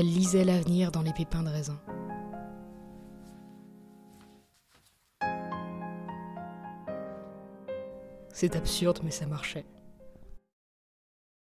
Elle lisait l'avenir dans les pépins de raisin. C'est absurde, mais ça marchait.